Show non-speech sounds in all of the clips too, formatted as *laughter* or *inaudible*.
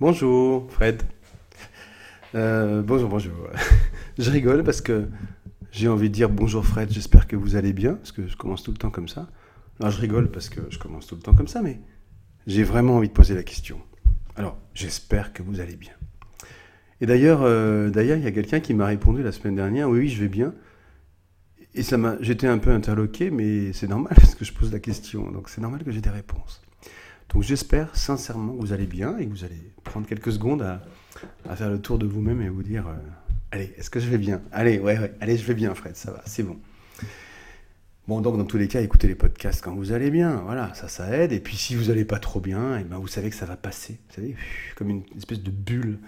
Bonjour, Fred. Euh, bonjour, bonjour. *laughs* je rigole parce que j'ai envie de dire bonjour, Fred. J'espère que vous allez bien, parce que je commence tout le temps comme ça. Non, je rigole parce que je commence tout le temps comme ça, mais j'ai vraiment envie de poser la question. Alors, j'espère que vous allez bien. Et d'ailleurs, euh, d'ailleurs, il y a quelqu'un qui m'a répondu la semaine dernière. Oui, oui, je vais bien. Et ça m'a, j'étais un peu interloqué, mais c'est normal *laughs* parce que je pose la question. Donc c'est normal que j'ai des réponses. Donc j'espère sincèrement que vous allez bien et que vous allez prendre quelques secondes à, faire le tour de vous-même et vous dire euh, Allez, est-ce que je vais bien? Allez, ouais, ouais, allez, je vais bien, Fred, ça va, c'est bon. Bon, donc dans tous les cas, écoutez les podcasts quand vous allez bien, voilà, ça, ça aide. Et puis si vous n'allez pas trop bien, et eh ben, vous savez que ça va passer, vous savez, comme une espèce de bulle,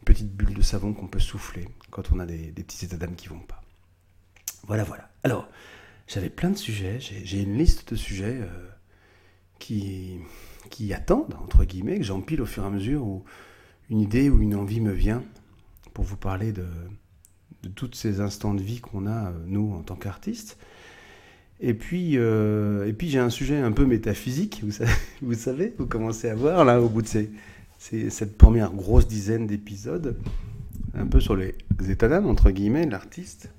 une petite bulle de savon qu'on peut souffler quand on a des, petits états d'âme qui vont pas. Voilà, voilà. Alors, j'avais plein de sujets, j'ai une liste de sujets euh, qui, qui attendent, entre guillemets, que j'empile au fur et à mesure où une idée ou une envie me vient pour vous parler de, de tous ces instants de vie qu'on a, euh, nous, en tant qu'artistes. Et puis, euh, puis j'ai un sujet un peu métaphysique, vous savez, *laughs* vous, savez, vous commencez à voir, là, au bout de ces, cette première grosse dizaine d'épisodes, un peu sur les états d'âme, entre guillemets, de l'artiste.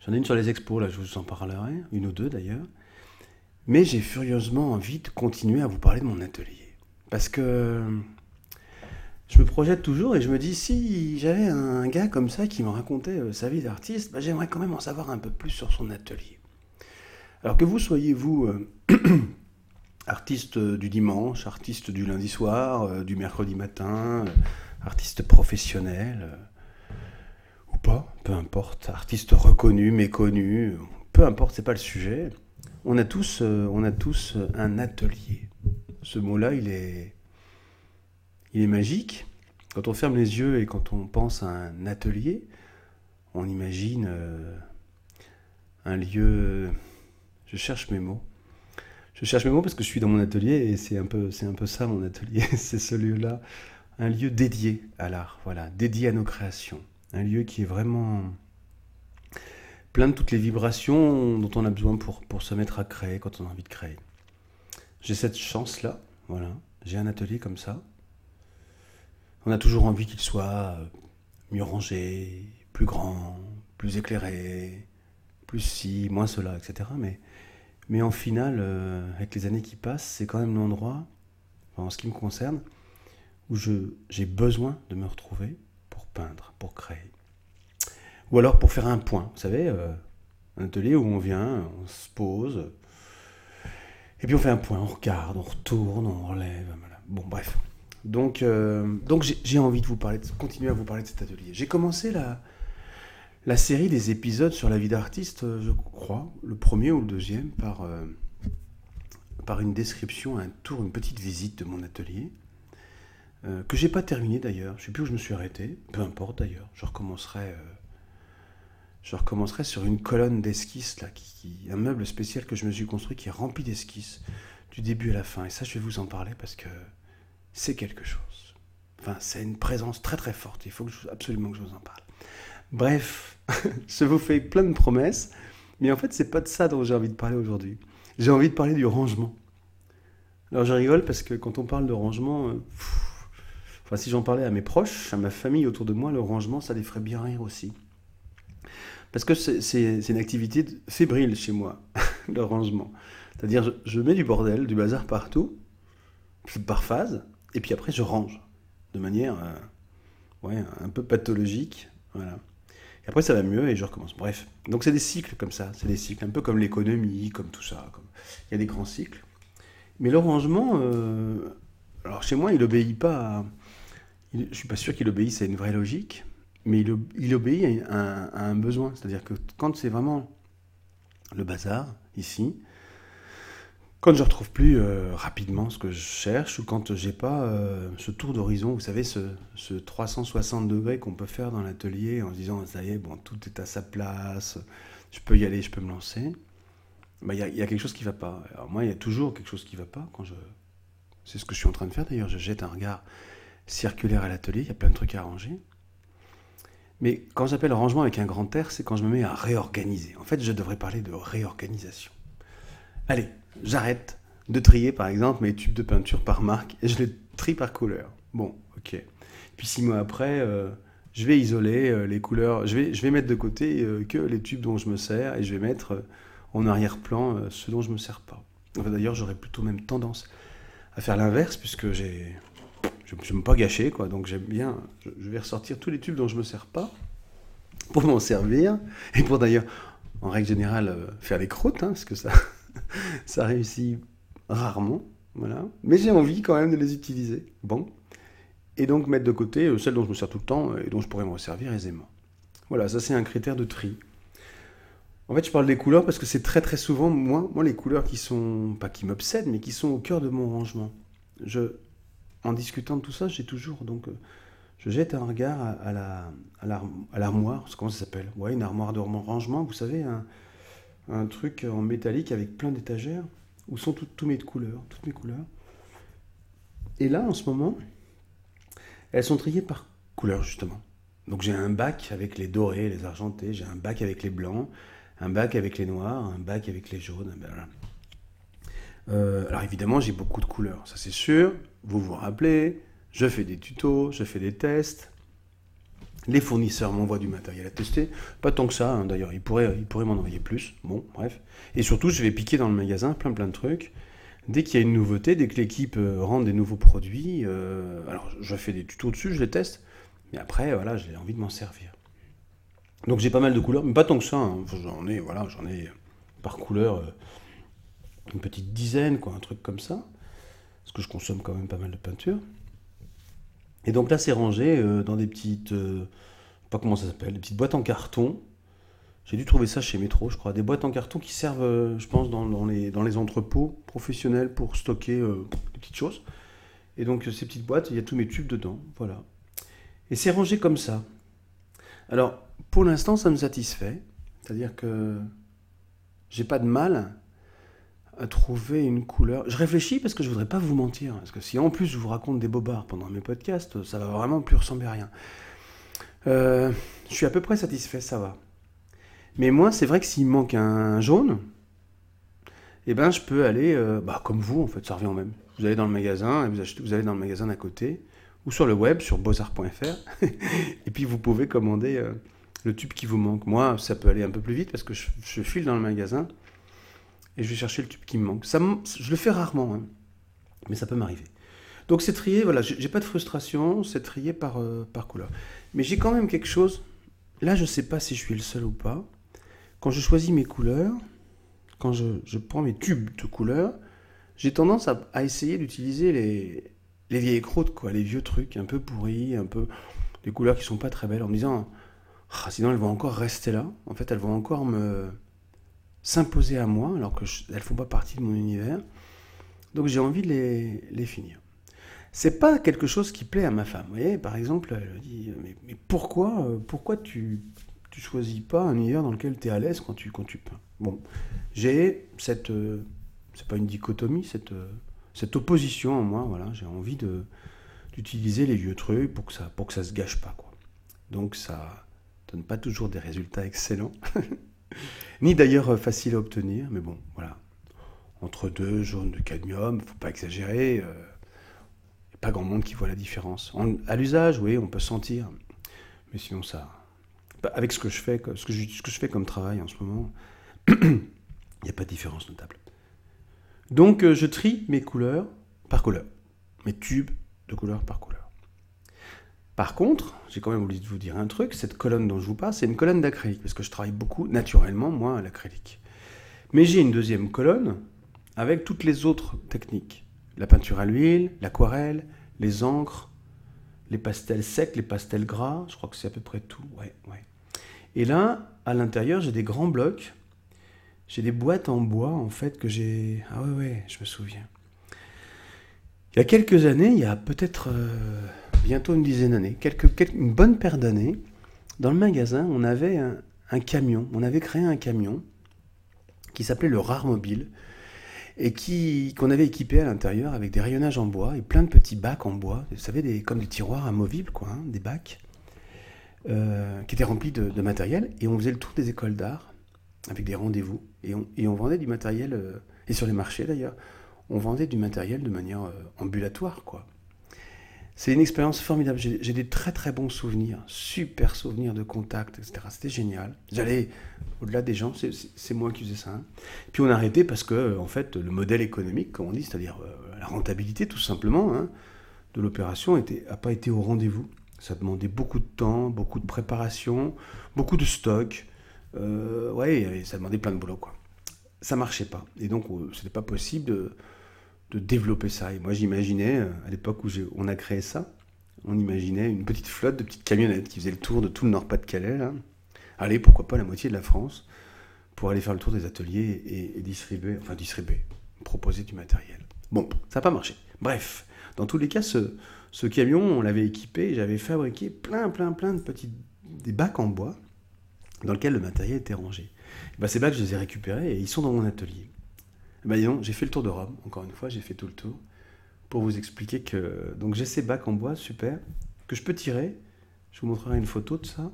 J'en ai une sur les expos, là, je vous en parlerai, une ou deux d'ailleurs. Mais j'ai furieusement envie de continuer à vous parler de mon atelier. Parce que je me projette toujours et je me dis, si j'avais un gars comme ça qui me racontait euh, sa vie d'artiste, bah, j'aimerais quand même en savoir un peu plus sur son atelier. Alors que vous soyez, vous, euh, *clears throat* artiste du dimanche, artiste du lundi soir, euh, du mercredi matin, artiste professionnel, ou pas, peu importe, artiste reconnu, méconnu, peu importe, c'est pas le sujet on a tous, euh, tous un atelier. Ce mot-là, il est, il est magique. Quand on ferme les yeux et quand on pense à un atelier, on imagine euh, un lieu. Je cherche mes mots. Je cherche mes mots parce que je suis dans mon atelier et c'est un peu, c'est un peu ça mon atelier. *laughs* c'est ce lieu-là, un lieu dédié à l'art, voilà, dédié à nos créations, un lieu qui est vraiment plein de toutes les vibrations dont on a besoin pour, pour se mettre à créer quand on a envie de créer. J'ai cette chance-là, voilà. J'ai un atelier comme ça. On a toujours envie qu'il soit mieux rangé, plus grand, plus éclairé, plus ci, moins cela, etc. Mais, mais en final, euh, avec les années qui passent, c'est quand même l'endroit, en ce qui me concerne, où j'ai besoin de me retrouver pour peindre, pour créer. Ou alors pour faire un point, vous savez, euh, un atelier où on vient, on se pose, et puis on fait un point, on regarde, on retourne, on relève. Bon, bref. Donc, euh, donc j'ai envie de vous parler, de continuer à vous parler de cet atelier. J'ai commencé la, la série des épisodes sur la vie d'artiste, euh, je crois, le premier ou le deuxième, par, par une description, un tour, une petite visite de mon atelier. que j'ai pas terminé d'ailleurs, je sais plus où je me suis arrêté, peu importe d'ailleurs, je recommencerai je recommencerai sur une colonne d'esquisses, là, un meuble spécial que je me suis construit qui est rempli d'esquisses, du début à la fin. Et ça, je vais vous en parler parce que c'est quelque chose. Enfin, c'est une présence très très forte. Il faut absolument que je vous en parle. Bref, *laughs* je vous fais plein de promesses, mais en fait, c'est pas de ça dont j'ai envie de parler aujourd'hui. J'ai envie de parler du rangement. Alors, je rigole parce que quand on parle de rangement, euh, enfin, si j'en parlais à mes proches, à ma famille autour de moi, le rangement, ça les ferait bien rire aussi. Parce que c'est une activité fébrile chez moi, *laughs* le rangement. C'est-à-dire, je, mets du bordel, du bazar partout, par phase, et puis après, je range de manière euh, ouais, un peu pathologique. Voilà. Et après, ça va mieux et je recommence. Bref. Donc, c'est des cycles comme ça. C'est des cycles, un peu comme l'économie, comme tout ça. Il y a des grands cycles. Mais le rangement, euh, alors chez moi, il n'obéit pas à... Je ne suis pas sûr qu'il obéisse à une vraie logique mais il, obéit à un, besoin. C'est-à-dire que quand c'est vraiment le bazar, ici, quand je ne retrouve plus euh, rapidement ce que je cherche, ou quand j'ai pas euh, ce tour d'horizon, vous savez, ce, 360 degrés qu'on peut faire dans l'atelier en se disant, ça y est, bon, tout est à sa place, je peux y aller, je peux me lancer, bah, il y, a quelque chose qui ne va pas. Alors moi, il y a toujours quelque chose qui ne va pas quand je... C'est ce que je suis en train de faire d'ailleurs, je jette un regard circulaire à l'atelier, il y a plein de trucs à arranger. Mais quand j'appelle rangement avec un grand R, c'est quand je me mets à réorganiser. En fait, je devrais parler de réorganisation. Allez, j'arrête de trier par exemple mes tubes de peinture par marque et je les trie par couleur. Bon, ok. Puis six mois après, euh, je vais isoler euh, les couleurs. Je vais, mettre de côté euh, que les tubes dont je me sers et je vais mettre en arrière-plan ceux dont je me sers pas. D'ailleurs, j'aurais plutôt même tendance à faire l'inverse puisque j'ai, je ne veux pas gâcher quoi. Donc j'aime bien. Je, vais ressortir tous les tubes dont je me sers pas pour m'en servir et pour d'ailleurs, en règle générale, euh, faire les croûtes, hein, parce que ça, *laughs* ça réussit rarement. Mais j'ai envie quand même de les utiliser. Bon. Et donc mettre de côté euh, celles dont je me sers tout le temps euh, et dont je pourrais me resservir aisément. Voilà, ça c'est un critère de tri. En fait, je parle des couleurs parce que c'est très très souvent, moi, moi, les couleurs qui sont, pas qui m'obsèdent, mais qui sont au cœur de mon rangement. Je, en discutant de tout ça, j'ai toujours, donc, euh, je jette un regard à, la, l'armoire, comment ça s'appelle? Ouais, une armoire de rangement, vous savez, un, truc en métallique avec plein d'étagères où sont toutes, mes couleurs, toutes mes couleurs. Et là, en ce moment, elles sont triées par couleur, justement. Donc j'ai un bac avec les dorés, les argentés, j'ai un bac avec les blancs, un bac avec les noirs, un bac avec les jaunes. ben. Euh, alors évidemment, j'ai beaucoup de couleurs, ça c'est sûr. Vous vous rappelez, je fais des tutos, je fais des tests. Les fournisseurs m'envoient du matériel à tester. Pas tant que ça, hein, d'ailleurs, ils pourraient, ils pourraient m'en envoyer plus. Bon, bref. Et surtout, je vais piquer dans le magasin plein plein de trucs. Dès qu'il y a une nouveauté, dès que l'équipe euh, rend des nouveaux produits, euh, alors je fais des tutos dessus, je les teste. Mais après, voilà, j'ai envie de m'en servir. Donc j'ai pas mal de couleurs, mais pas tant que ça. hein. J'en ai, voilà, j'en ai par couleur euh, une petite dizaine, quoi, un truc comme ça. Parce que je consomme quand même pas mal de peinture. Et donc là, c'est rangé euh, dans des petites, euh, pas comment ça s'appelle, des petites boîtes en carton. J'ai dû trouver ça chez Métro, je crois. Des boîtes en carton qui servent, euh, je pense, dans, dans les, dans les entrepôts professionnels pour stocker des petites choses. Et donc, ces petites boîtes, il y a tous mes tubes dedans. Voilà. Et c'est rangé comme ça. Alors, pour l'instant, ça me satisfait. C'est-à-dire que j'ai pas de mal à trouver une couleur. Je réfléchis parce que je voudrais pas vous mentir. Parce que si en plus je vous raconte des bobards pendant mes podcasts, ça va vraiment plus ressembler à rien. Euh, je suis à peu près satisfait, ça va. Mais moi, c'est vrai que s'il manque un jaune, eh ben, je peux aller, euh, bah, comme vous, en fait, ça revient au même. Vous allez dans le magasin, et vous, achetez, vous allez dans le magasin d'à côté, ou sur le web, sur beaux-arts.fr, *laughs* et puis vous pouvez commander euh, le tube qui vous manque. Moi, ça peut aller un peu plus vite parce que je file dans le magasin et je vais chercher le tube qui me manque. Ça, je le fais rarement, hein, mais ça peut m'arriver. Donc c'est trié, voilà, j'ai pas de frustration, c'est trié par, euh, par couleur. Mais j'ai quand même quelque chose, là je sais pas si je suis le seul ou pas, quand je choisis mes couleurs, quand je, je prends mes tubes de couleurs, j'ai tendance à, à essayer d'utiliser les, les vieilles croûtes, quoi, les vieux trucs un peu pourris, un peu des couleurs qui sont pas très belles, en me disant, Ah, sinon elles vont encore rester là, en fait elles vont encore me s'imposer à moi, alors que je- elles font pas partie de mon univers. Donc j'ai envie de les, les finir. C'est pas quelque chose qui plaît à ma femme. Vous voyez, par exemple, elle dit Mais, mais pourquoi, euh, pourquoi tu, tu choisis pas un univers dans lequel tu es à l'aise quand tu, quand tu peins? Bon, j'ai cette. euh, c'est pas une dichotomie, cette, euh, cette opposition en moi. Voilà, j'ai envie de d'utiliser les vieux trucs pour que ça, pour que ça se gâche pas. Quoi. Donc ça donne pas toujours des résultats excellents, *laughs* ni d'ailleurs euh, faciles à obtenir, mais bon, voilà. Entre deux jaunes de cadmium, faut pas exagérer. euh, y a pas grand monde qui voit la différence. En- à l'usage, oui, on peut sentir, mais sinon ça. bah, Avec ce que je fais comme travail en ce moment, *clears throat* il n'y a pas de différence notable. Donc euh, je trie mes couleurs par couleur, mes tubes de couleur par couleur. Par contre, j'ai quand même oublié de vous dire un truc, cette colonne dont je vous parle, c'est une colonne d'acrylique, parce que je travaille beaucoup naturellement, moi, à l'acrylique. Mais j'ai une deuxième colonne avec toutes les autres techniques. La peinture à l'huile, l'aquarelle, les encres, les pastels secs, les pastels gras, je crois que c'est à peu près tout. Ouais, ouais. Et là, à l'intérieur, j'ai des grands blocs. J'ai des boîtes en bois, en fait, que j'ai... Ah ouais, ouais, je me souviens. Il y a quelques années, il y a peut-être euh, bientôt une dizaine d'années, une bonne paire d'années, dans le magasin, on avait un, camion. On avait créé un camion qui s'appelait le Rare Mobile et qui qu'on avait équipé à l'intérieur avec des rayonnages en bois et plein de petits bacs en bois, vous savez, des, comme des tiroirs amovibles, quoi, hein, des bacs, euh, qui étaient remplis de, matériel. Et on faisait le tour des écoles d'art avec des rendez-vous. Et on, et on vendait du matériel, euh, et sur les marchés d'ailleurs, on vendait du matériel de manière euh, ambulatoire, quoi. C'est une expérience formidable. J'ai des très très bons souvenirs, super souvenirs de contact, etc. C'était génial. J'allais au-delà des gens, c'est moi qui faisais ça. Hein. Puis on a arrêté parce que, en fait, le modèle économique, comme on dit, c'est-à-dire euh, la rentabilité tout simplement hein, de l'opération, n'a pas été au rendez-vous. Ça demandait beaucoup de temps, beaucoup de préparation, beaucoup de stock. Euh, ouais, ça demandait plein de boulot, quoi. Ça marchait pas. Et donc, euh, ce n'était pas possible de, de, développer ça. Et moi, j'imaginais, euh, à l'époque où on a créé ça, on imaginait une petite flotte de petites camionnettes qui faisaient le tour de tout le Nord-Pas-de-Calais, Allez, pourquoi pas la moitié de la France, pour aller faire le tour des ateliers et, distribuer, enfin distribuer, proposer du matériel. Bon, ça n'a pas marché. Bref, dans tous les cas, ce, camion, on l'avait équipé, j'avais fabriqué plein, plein, plein de petits des bacs en bois dans lesquels le matériel était rangé. Ben, ces bacs, je les ai récupérés et ils sont dans mon atelier. Ben, disons, j'ai fait le tour de Rome, encore une fois, j'ai fait tout le tour pour vous expliquer que donc j'ai ces bacs en bois, super, que je peux tirer. Je vous montrerai une photo de ça,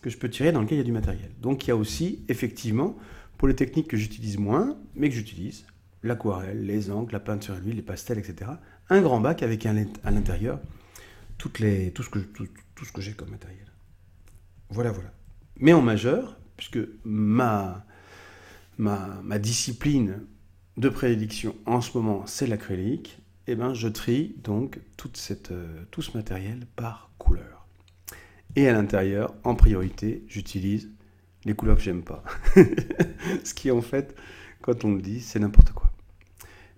que je peux tirer dans lequel il y a du matériel. Donc il y a aussi, effectivement, pour les techniques que j'utilise moins, mais que j'utilise, l'aquarelle, les encres, la peinture à l'huile, les pastels, etc un grand bac avec à l'intérieur toutes les, tout ce que, tout, que j'ai comme matériel. Voilà, voilà. Mais en majeur, puisque ma, ma, ma discipline de prédiction en ce moment, c'est l'acrylique, et eh ben, je trie donc euh, tout ce matériel par couleur. Et à l'intérieur, en priorité, j'utilise les couleurs que j'aime pas. *laughs* ce qui, en fait, quand on le dit, c'est n'importe quoi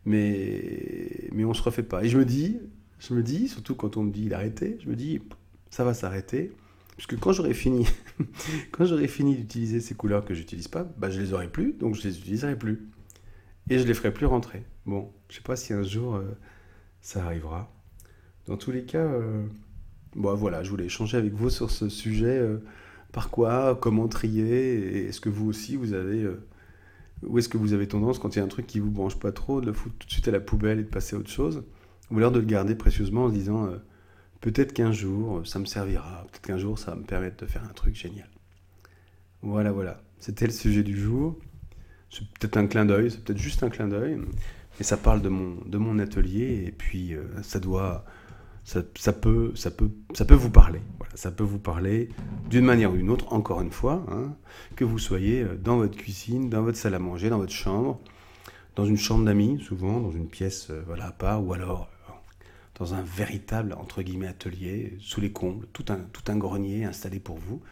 mais, mais on se refait pas. Et je me dis, je me dis, surtout quand on me dit d'arrêter, je me dis, ça va s'arrêter. Puisque quand j'aurai fini, *laughs* quand j'aurai fini d'utiliser ces couleurs que j'utilise pas, bah je les aurai plus, donc je les utiliserai plus. Et je les ferai plus rentrer. Bon, je sais pas si un jour euh, ça arrivera. Dans tous les cas, euh, bon, voilà, je voulais échanger avec vous sur ce sujet. Euh, par quoi, comment trier, est-ce que vous aussi vous avez ou est-ce que vous avez tendance, quand il y a un truc qui vous branche pas trop, de le foutre tout de suite à la poubelle et de passer à autre chose? Ou alors de le garder précieusement en se disant peut-être qu'un jour ça me servira, peut-être qu'un jour ça va me permettre de faire un truc génial. Voilà, voilà. C'était le sujet du jour. C'est peut-être un clin d'œil, c'est peut-être juste un clin d'œil, mais ça parle de mon, de mon atelier et puis euh, ça doit ça, peut, ça, peut, ça peut vous parler. Ça peut vous parler d'une manière ou d'une autre, encore une fois, hein, que vous soyez euh, dans votre cuisine, dans votre salle à manger, dans votre chambre, dans une chambre d'amis, souvent, dans une pièce euh, voilà, à part, ou alors dans un véritable, entre guillemets, atelier, sous les combles, tout un, tout un grenier installé pour vous,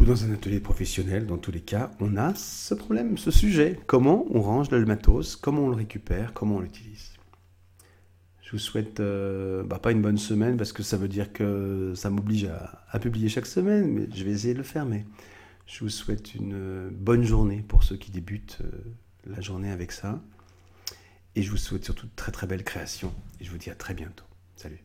ou dans un atelier professionnel, dans tous les cas, on a ce problème, ce sujet. Comment on range le matos, comment on le récupère, comment on l'utilise. Je vous souhaite euh, bah, pas une bonne semaine parce que ça veut dire que ça m'oblige à, publier chaque semaine, mais je vais essayer de le faire. Mais je vous souhaite une bonne journée pour ceux qui débutent euh, la journée avec ça. Et je vous souhaite surtout de très très belles créations. Et je vous dis à très bientôt. Salut.